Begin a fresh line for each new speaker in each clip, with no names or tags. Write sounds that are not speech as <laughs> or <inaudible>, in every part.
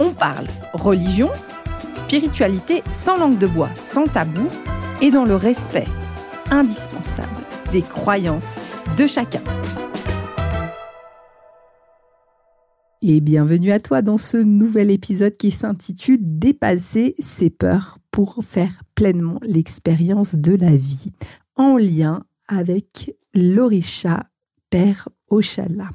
on parle religion, spiritualité sans langue de bois, sans tabou et dans le respect indispensable des croyances de chacun. Et bienvenue à toi dans ce nouvel épisode qui s'intitule Dépasser ses peurs pour faire pleinement l'expérience de la vie, en lien avec l'Orisha Père Oshala.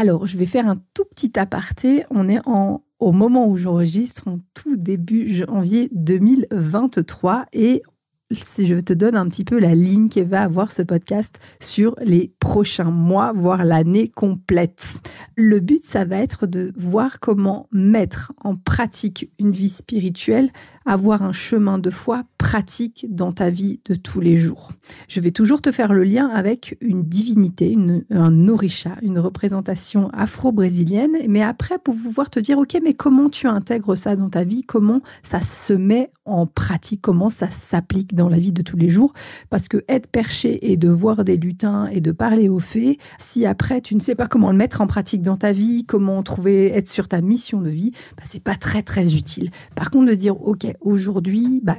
Alors, je vais faire un tout petit aparté. On est au moment où j'enregistre, en tout début janvier 2023, et je te donne un petit peu la ligne qui va avoir ce podcast sur les prochains mois, voire l'année complète. Le but, ça va être de voir comment mettre en pratique une vie spirituelle avoir un chemin de foi pratique dans ta vie de tous les jours. Je vais toujours te faire le lien avec une divinité, un orisha, une représentation afro-brésilienne, mais après pour pouvoir te dire, ok, mais comment tu intègres ça dans ta vie, comment ça se met en pratique, comment ça s'applique dans la vie de tous les jours, parce que être perché et de voir des lutins et de parler aux fées, si après tu ne sais pas comment le mettre en pratique dans ta vie, comment trouver être sur ta mission de vie, bah, c'est pas très très utile. Par contre de dire, ok, aujourd'hui, bah,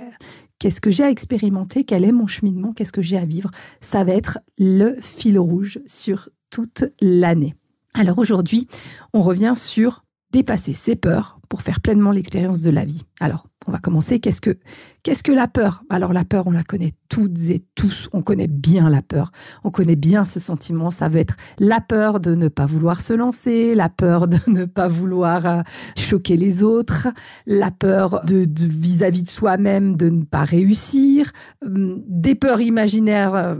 qu'est-ce que j'ai à expérimenter, quel est mon cheminement, qu'est-ce que j'ai à vivre, ça va être le fil rouge sur toute l'année. Alors aujourd'hui, on revient sur dépasser ses peurs pour faire pleinement l'expérience de la vie. Alors, on va commencer. Qu'est-ce que, qu'est-ce que la peur? Alors la peur, on la connaît toutes et tous. On connaît bien la peur. On connaît bien ce sentiment. Ça veut être la peur de ne pas vouloir se lancer, la peur de ne pas vouloir euh, choquer les autres, la peur de, vis-à-vis de soi-même de ne pas réussir, hum, des peurs imaginaires euh,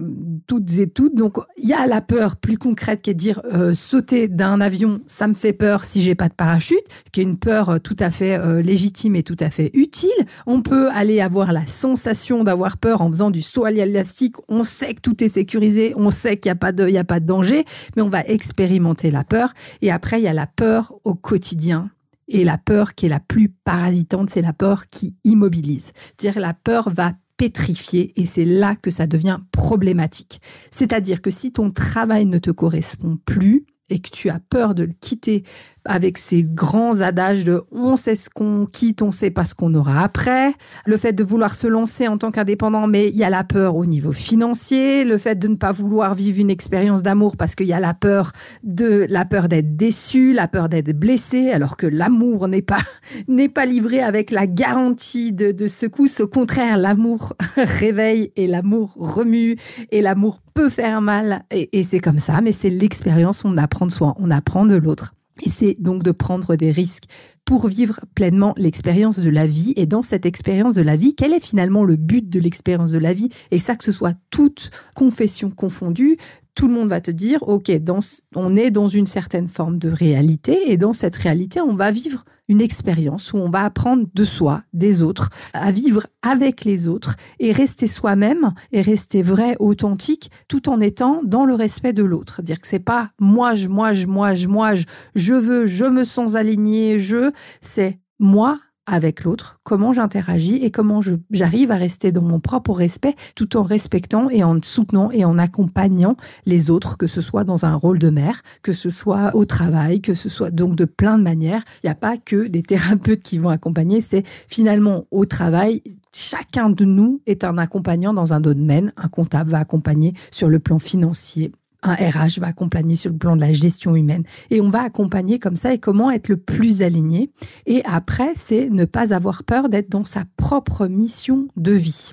toutes et toutes. Donc il y a la peur plus concrète qui est de dire euh, sauter d'un avion, ça me fait peur si j'ai pas de parachute, qui est une peur tout à fait légitime et tout à fait utile on peut aller avoir la sensation d'avoir peur en faisant du saut à l'élastique. On sait que tout est sécurisé, on sait qu'il n'y a, pas de, a pas de danger, mais on va expérimenter la peur. Et après, il y a la peur au quotidien. Et la peur qui est la plus parasitante, c'est la peur qui immobilise. C'est-à-dire la peur va pétrifier et c'est là que ça devient problématique. C'est-à-dire que si ton travail ne te correspond plus et que tu as peur de le quitter avec ces grands adages de on sait ce qu'on quitte, on sait pas ce qu'on aura après. Le fait de vouloir se lancer en tant qu'indépendant, mais il y a la peur au niveau financier, le fait de ne pas vouloir vivre une expérience d'amour parce qu'il y a la peur de la peur d'être déçu, la peur d'être blessé, alors que l'amour n'est pas <laughs> n'est pas livré avec la garantie de, de secousse. Au contraire, l'amour <laughs> réveille et l'amour remue et l'amour peut faire mal et, c'est comme ça, mais c'est l'expérience. On apprend de soi, on apprend de l'autre. Et c'est donc de prendre des risques pour vivre pleinement l'expérience de la vie. Et dans cette expérience de la vie, quel est finalement le but de l'expérience de la vie? Et ça, que ce soit toute confession confondue, tout le monde va te dire, OK, on est dans une certaine forme de réalité, et dans cette réalité, on va vivre une expérience où on va apprendre de soi, des autres, à vivre avec les autres et rester soi-même et rester vrai, authentique, tout en étant dans le respect de l'autre. Dire que c'est pas moi, je, moi, je, moi, je, moi, je, je veux, je me sens aligné, je, c'est moi avec l'autre, comment j'interagis et comment j'arrive à rester dans mon propre respect tout en respectant et en soutenant et en accompagnant les autres, que ce soit dans un rôle de mère, que ce soit au travail, que ce soit donc de plein de manières. Il n'y a pas que des thérapeutes qui vont accompagner, c'est finalement au travail, chacun de nous est un accompagnant dans un domaine. Un comptable va accompagner sur le plan financier, un RH va accompagner sur le plan de la gestion humaine. Et on va accompagner comme ça et comment être le plus aligné. Et après, c'est ne pas avoir peur d'être dans sa propre mission de vie.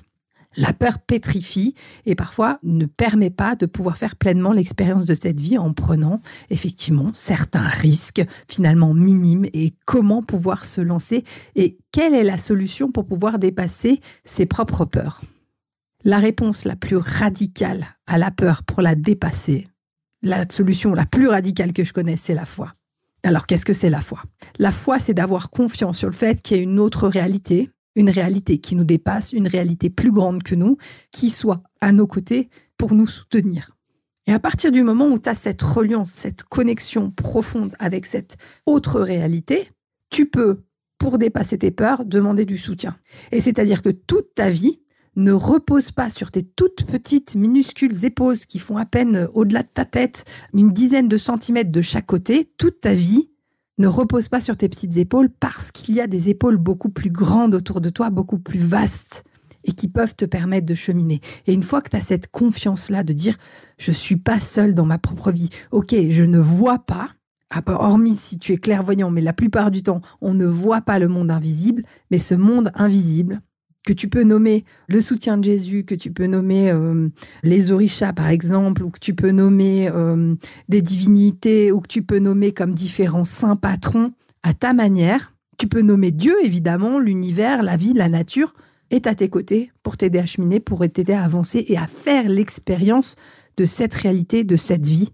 La peur pétrifie et parfois ne permet pas de pouvoir faire pleinement l'expérience de cette vie en prenant effectivement certains risques finalement minimes et comment pouvoir se lancer et quelle est la solution pour pouvoir dépasser ses propres peurs? La réponse la plus radicale à la peur pour la dépasser, la solution la plus radicale que je connaisse, c'est la foi. Alors qu'est-ce que c'est la foi? La foi, c'est d'avoir confiance sur le fait qu'il y a une autre réalité, une réalité qui nous dépasse, une réalité plus grande que nous, qui soit à nos côtés pour nous soutenir. Et à partir du moment où tu as cette reliance, cette connexion profonde avec cette autre réalité, tu peux, pour dépasser tes peurs, demander du soutien. Et c'est-à-dire que toute ta vie ne repose pas sur tes toutes petites, minuscules épaules qui font à peine au-delà de ta tête, une dizaine de centimètres de chaque côté. Toute ta vie ne repose pas sur tes petites épaules parce qu'il y a des épaules beaucoup plus grandes autour de toi, beaucoup plus vastes et qui peuvent te permettre de cheminer. Et une fois que tu as cette confiance-là de dire je suis pas seul dans ma propre vie. OK, je ne vois pas hormis si tu es clairvoyant, mais la plupart du temps, on ne voit pas le monde invisible, mais ce monde invisible, que tu peux nommer le soutien de Jésus, que tu peux nommer euh, les orishas par exemple, ou que tu peux nommer euh, des divinités, ou que tu peux nommer comme différents saints patrons à ta manière. Tu peux nommer Dieu évidemment, l'univers, la vie, la nature, est à tes côtés pour t'aider à cheminer, pour t'aider à avancer et à faire l'expérience de cette réalité, de cette vie,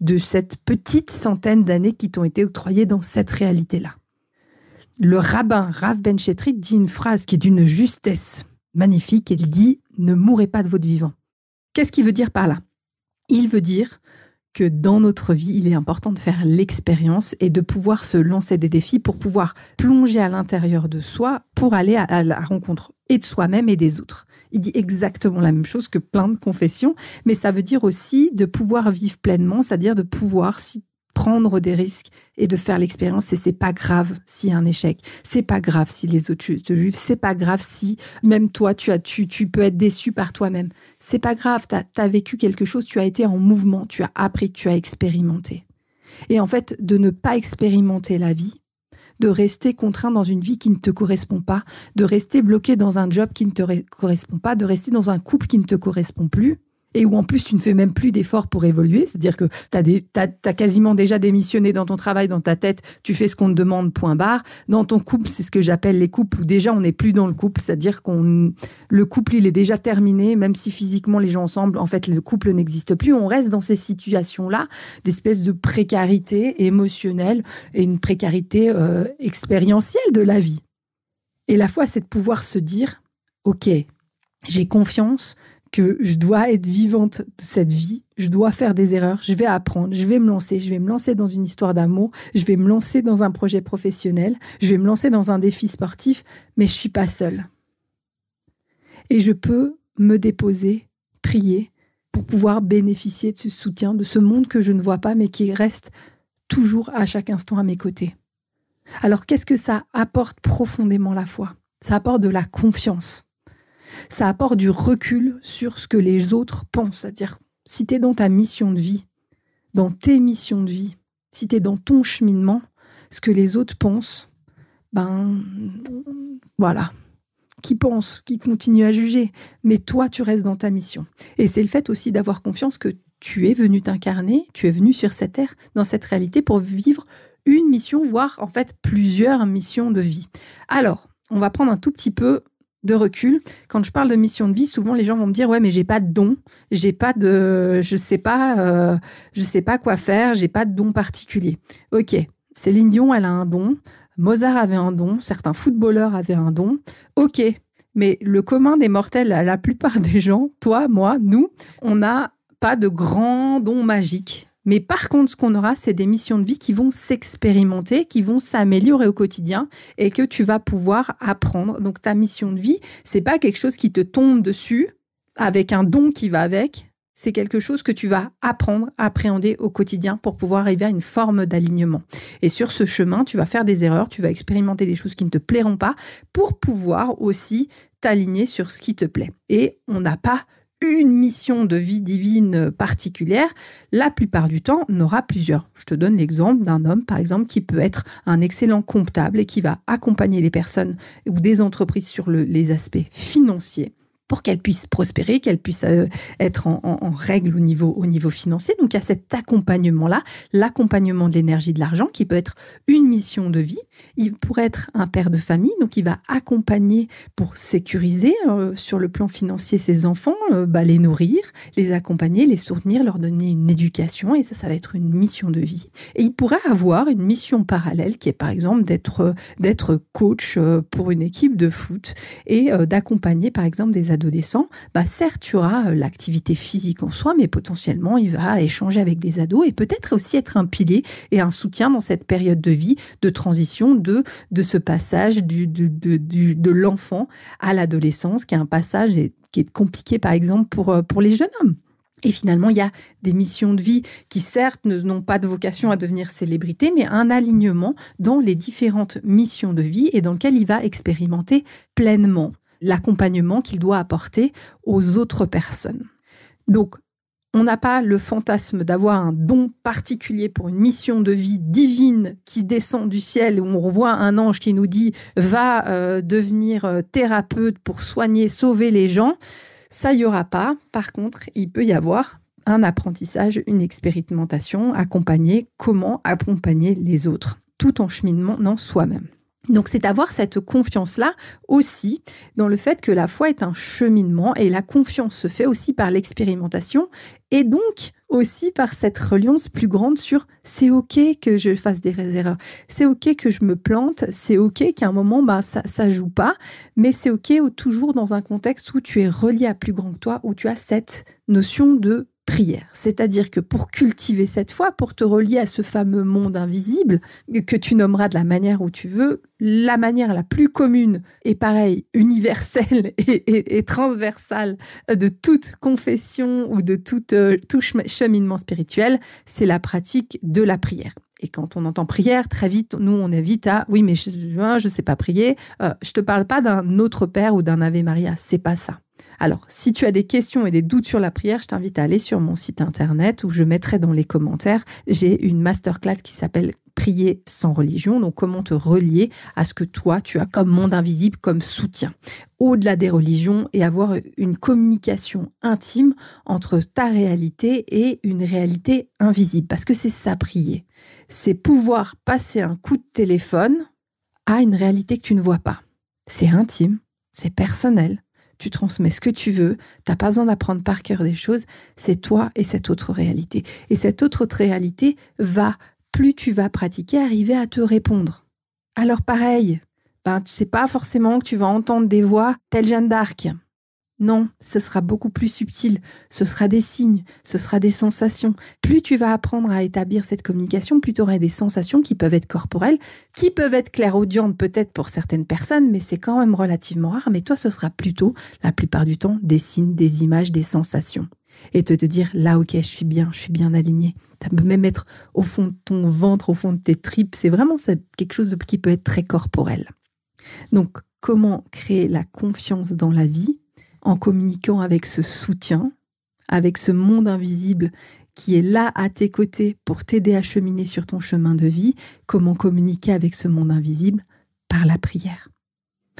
de cette petite centaine d'années qui t'ont été octroyées dans cette réalité-là le rabbin Rav Ben Chetrit dit une phrase qui est d'une justesse magnifique. Il dit Ne mourrez pas de votre vivant. Qu'est-ce qu'il veut dire par là? Il veut dire que dans notre vie, il est important de faire l'expérience et de pouvoir se lancer des défis pour pouvoir plonger à l'intérieur de soi pour aller à, la rencontre et de soi-même et des autres. Il dit exactement la même chose que plein de confessions, mais ça veut dire aussi de pouvoir vivre pleinement, c'est-à-dire de pouvoir, si prendre des risques et de faire l'expérience et c'est pas grave s'il y a un échec. C'est pas grave si les autres te jugent. C'est pas grave si même toi tu as tu, tu peux être déçu par toi-même. C'est pas grave. Tu as, vécu quelque chose tu as été en mouvement tu as appris tu as expérimenté. Et en fait de ne pas expérimenter la vie de rester contraint dans une vie qui ne te correspond pas, de rester bloqué dans un job qui ne te correspond pas, de rester dans un couple qui ne te correspond plus, et où en plus tu ne fais même plus d'efforts pour évoluer, c'est-à-dire que tu as, quasiment déjà démissionné dans ton travail, dans ta tête, tu fais ce qu'on te demande, point barre. Dans ton couple, c'est ce que j'appelle les couples où déjà on n'est plus dans le couple, c'est-à-dire qu'on le couple il est déjà terminé, même si physiquement les gens ensemble, en fait le couple n'existe plus, on reste dans ces situations-là, d'espèces de précarité émotionnelle et une précarité euh, expérientielle de la vie. Et la foi, c'est de pouvoir se dire, ok, j'ai confiance, que je dois être vivante de cette vie, je dois faire des erreurs, je vais apprendre, je vais me lancer, je vais me lancer dans une histoire d'amour, je vais me lancer dans un projet professionnel, je vais me lancer dans un défi sportif, mais je suis pas seule. Et je peux me déposer, prier pour pouvoir bénéficier de ce soutien, de ce monde que je ne vois pas mais qui reste toujours à chaque instant à mes côtés. Alors qu'est-ce que ça apporte profondément la foi? Ça apporte de la confiance ça apporte du recul sur ce que les autres pensent. C'est-à-dire, si tu es dans ta mission de vie, dans tes missions de vie, si tu es dans ton cheminement, ce que les autres pensent, ben voilà, qui pensent, qui continuent à juger, mais toi tu restes dans ta mission. Et c'est le fait aussi d'avoir confiance que tu es venu t'incarner, tu es venu sur cette terre, dans cette réalité pour vivre une mission, voire en fait plusieurs missions de vie. Alors, on va prendre un tout petit peu de recul, quand je parle de mission de vie, souvent les gens vont me dire ouais mais j'ai pas de don, j'ai pas de, je sais pas, euh, je sais pas quoi faire, j'ai pas de don particulier. Ok, Céline Dion elle a un don, Mozart avait un don, certains footballeurs avaient un don. Ok, mais le commun des mortels, la plupart des gens, toi, moi, nous, on n'a pas de grands dons magiques. Mais par contre, ce qu'on aura, c'est des missions de vie qui vont s'expérimenter, qui vont s'améliorer au quotidien et que tu vas pouvoir apprendre. Donc ta mission de vie, c'est pas quelque chose qui te tombe dessus avec un don qui va avec. C'est quelque chose que tu vas apprendre appréhender au quotidien pour pouvoir arriver à une forme d'alignement. Et sur ce chemin, tu vas faire des erreurs, tu vas expérimenter des choses qui ne te plairont pas pour pouvoir aussi t'aligner sur ce qui te plaît. Et on n'a pas une mission de vie divine particulière, la plupart du temps, on aura plusieurs. Je te donne l'exemple d'un homme, par exemple, qui peut être un excellent comptable et qui va accompagner les personnes ou des entreprises sur les aspects financiers. Pour qu'elle puisse prospérer, qu'elle puisse euh, être en, règle au niveau, au niveau financier. Donc il y a cet accompagnement-là, l'accompagnement de l'énergie de l'argent qui peut être une mission de vie. Il pourrait être un père de famille, donc il va accompagner pour sécuriser euh, sur le plan financier ses enfants, euh, bah, les nourrir, les accompagner, les soutenir, leur donner une éducation, et ça, ça va être une mission de vie. Et il pourrait avoir une mission parallèle qui est par exemple d'être coach pour une équipe de foot et d'accompagner par exemple des adolescent, bah certes, tu auras euh, l'activité physique en soi, mais potentiellement, il va échanger avec des ados et peut-être aussi être un pilier et un soutien dans cette période de vie, de transition, de, de ce passage du, de, de l'enfant à l'adolescence, qui est un passage qui est compliqué, par exemple, pour, euh, pour les jeunes hommes. Et finalement, il y a des missions de vie qui, certes, n'ont pas de vocation à devenir célébrité, mais un alignement dans les différentes missions de vie et dans lequel il va expérimenter pleinement l'accompagnement qu'il doit apporter aux autres personnes. Donc, on n'a pas le fantasme d'avoir un don particulier pour une mission de vie divine qui descend du ciel, où on revoit un ange qui nous dit va euh, devenir euh, thérapeute pour soigner, sauver les gens. Ça, n'y aura pas. Par contre, il peut y avoir un apprentissage, une expérimentation, accompagner comment accompagner les autres, tout en cheminement soi-même. Donc c'est avoir cette confiance-là aussi dans le fait que la foi est un cheminement et la confiance se fait aussi par l'expérimentation et donc aussi par cette reliance plus grande sur c'est ok que je fasse des erreurs, c'est ok que je me plante, c'est ok qu'à un moment bah ça ça joue pas, mais c'est ok toujours dans un contexte où tu es relié à plus grand que toi, où tu as cette notion de C'est-à-dire que pour cultiver cette foi, pour te relier à ce fameux monde invisible, que tu nommeras de la manière où tu veux, la manière la plus commune et pareil, universelle <laughs> et, transversale de toute confession ou de euh, tout cheminement spirituel, c'est la pratique de la prière. Et quand on entend prière, très vite, nous, on évite à oui, mais je ne sais pas prier. Euh, je te parle pas d'un autre Père ou d'un Ave Maria. C'est pas ça. Alors, si tu as des questions et des doutes sur la prière, je t'invite à aller sur mon site internet où je mettrai dans les commentaires, j'ai une masterclass qui s'appelle Prier sans religion, donc comment te relier à ce que toi, tu as comme monde invisible, comme soutien, au-delà des religions et avoir une communication intime entre ta réalité et une réalité invisible, parce que c'est ça prier. C'est pouvoir passer un coup de téléphone à une réalité que tu ne vois pas. C'est intime, c'est personnel, tu transmets ce que tu veux, t'as pas besoin d'apprendre par cœur des choses, c'est toi et cette autre réalité. Et cette autre réalité va, plus tu vas pratiquer, arriver à te répondre. Alors pareil, ben, tu sais pas forcément que tu vas entendre des voix telle Jeanne d'Arc. Non, ce sera beaucoup plus subtil. Ce sera des signes, ce sera des sensations. Plus tu vas apprendre à établir cette communication, plus tu auras des sensations qui peuvent être corporelles, qui peuvent être clairaudientes peut-être pour certaines personnes, mais c'est quand même relativement rare. Mais toi, ce sera plutôt, la plupart du temps, des signes, des images, des sensations. Et te, te dire, là, ok, je suis bien, je suis bien aligné. Ça peut même être au fond de ton ventre, au fond de tes tripes. C'est vraiment quelque chose qui peut être très corporel. Donc, comment créer la confiance dans la vie? En communiquant avec ce soutien, avec ce monde invisible qui est là à tes côtés pour t'aider à cheminer sur ton chemin de vie, comment communiquer avec ce monde invisible Par la prière.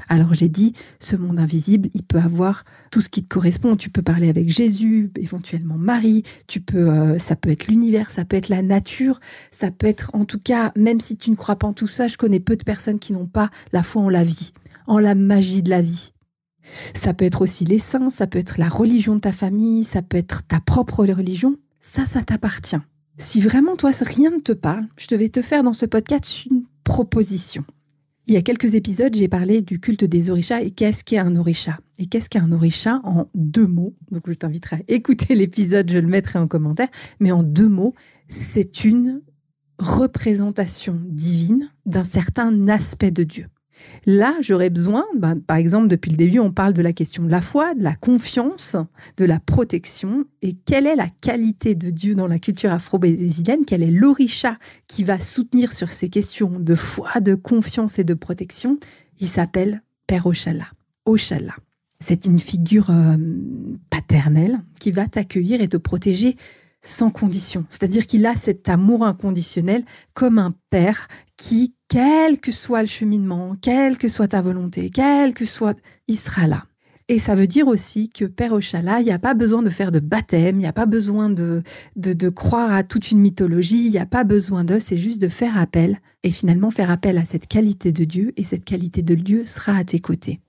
Alors j'ai dit, ce monde invisible, il peut avoir tout ce qui te correspond. Tu peux parler avec Jésus, éventuellement Marie. Tu peux, euh, ça peut être l'univers, ça peut être la nature, ça peut être, en tout cas, même si tu ne crois pas en tout ça, je connais peu de personnes qui n'ont pas la foi en la vie, en la magie de la vie. Ça peut être aussi les saints, ça peut être la religion de ta famille, ça peut être ta propre religion. Ça, ça t'appartient. Si vraiment toi, rien ne te parle, je vais te faire dans ce podcast une proposition. Il y a quelques épisodes, j'ai parlé du culte des orishas et qu'est-ce qu'est un orisha Et qu'est-ce qu'est un orisha en deux mots? Donc je t'inviterai à écouter <laughs> l'épisode, je le mettrai en commentaire. Mais en deux mots, c'est une représentation divine d'un certain aspect de Dieu. Là, j'aurais besoin, ben, par exemple, depuis le début, on parle de la question de la foi, de la confiance, de la protection. Et quelle est la qualité de Dieu dans la culture afro-brésilienne? Quel est l'orisha qui va soutenir sur ces questions de foi, de confiance et de protection? Il s'appelle Père Oshala. Oshala. C'est une figure euh, paternelle qui va t'accueillir et te protéger sans condition. C'est-à-dire qu'il a cet amour inconditionnel comme un père qui, quel que soit le cheminement, quelle que soit ta volonté, quel que soit, il sera là. Et ça veut dire aussi que Père Ochala, il n'y a pas besoin de faire de baptême, il n'y a pas besoin de, de, de, croire à toute une mythologie, il n'y a pas besoin de, c'est juste de faire appel et finalement faire appel à cette qualité de Dieu et cette qualité de Dieu sera à tes côtés.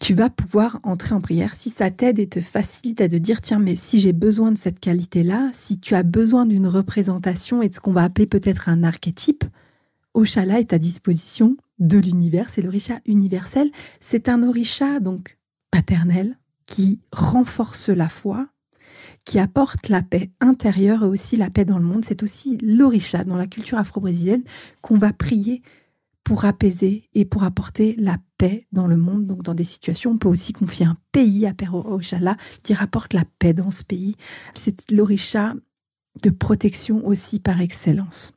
Tu vas pouvoir entrer en prière si ça t'aide et te facilite à te dire tiens mais si j'ai besoin de cette qualité-là, si tu as besoin d'une représentation et de ce qu'on va appeler peut-être un archétype, Ochala est à disposition de l'univers, c'est l'orisha universel, c'est un orisha donc paternel qui renforce la foi, qui apporte la paix intérieure et aussi la paix dans le monde. C'est aussi l'orisha dans la culture afro-brésilienne qu'on va prier pour apaiser et pour apporter la paix dans le monde. Donc dans des situations, on peut aussi confier un pays à Père Ochala qui rapporte la paix dans ce pays. C'est l'orisha de protection aussi par excellence.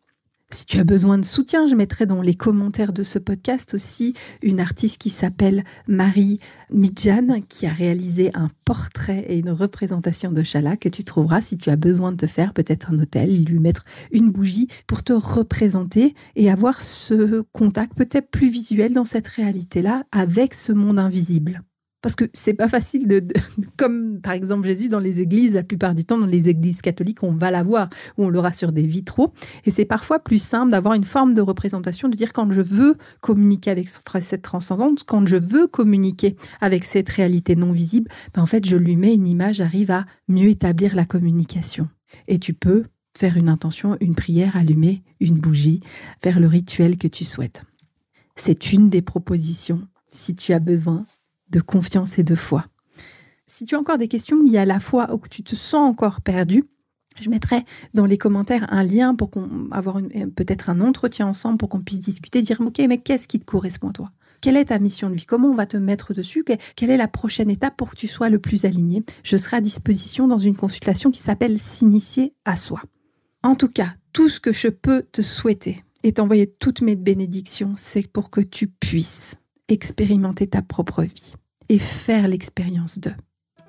Si tu as besoin de soutien, je mettrai dans les commentaires de ce podcast aussi une artiste qui s'appelle Marie Midjan, qui a réalisé un portrait et une représentation de Chala que tu trouveras si tu as besoin de te faire peut-être un hôtel, lui mettre une bougie pour te représenter et avoir ce contact peut-être plus visuel dans cette réalité-là avec ce monde invisible parce que c'est pas facile de, <laughs> comme par exemple Jésus dans les églises, la plupart du temps dans les églises catholiques, on va la voir ou on l'aura sur des vitraux, et c'est parfois plus simple d'avoir une forme de représentation, de dire quand je veux communiquer avec cette transcendance, quand je veux communiquer avec cette réalité non visible, ben en fait je lui mets une image, arrive à mieux établir la communication. Et tu peux faire une intention, une prière, allumer une bougie, faire le rituel que tu souhaites. C'est une des propositions si tu as besoin de confiance et de foi. Si tu as encore des questions liées à la foi ou que tu te sens encore perdu, je mettrai dans les commentaires un lien pour avoir peut-être un entretien ensemble pour qu'on puisse discuter, dire ok mais qu'est-ce qui te correspond à toi? Quelle est ta mission de vie? Comment on va te mettre dessus? Quelle est la prochaine étape pour que tu sois le plus aligné? Je serai à disposition dans une consultation qui s'appelle s'initier à soi. En tout cas, tout ce que je peux te souhaiter et t'envoyer toutes mes bénédictions, c'est pour que tu puisses expérimenter ta propre vie et faire l'expérience de.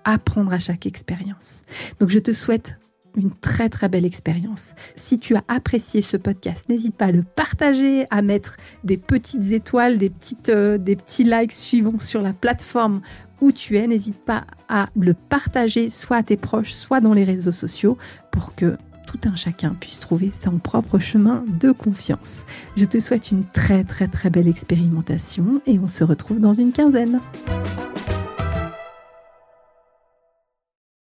Apprendre à chaque expérience. Donc je te souhaite une très très belle expérience. Si tu as apprécié ce podcast, n'hésite pas à le partager, à mettre des petites étoiles, des, petites, euh, des petits likes suivants sur la plateforme où tu es. N'hésite pas à le partager soit à tes proches, soit dans les réseaux sociaux pour que tout un chacun puisse trouver son propre chemin de confiance. Je te souhaite une très très très belle expérimentation et on se retrouve dans une quinzaine.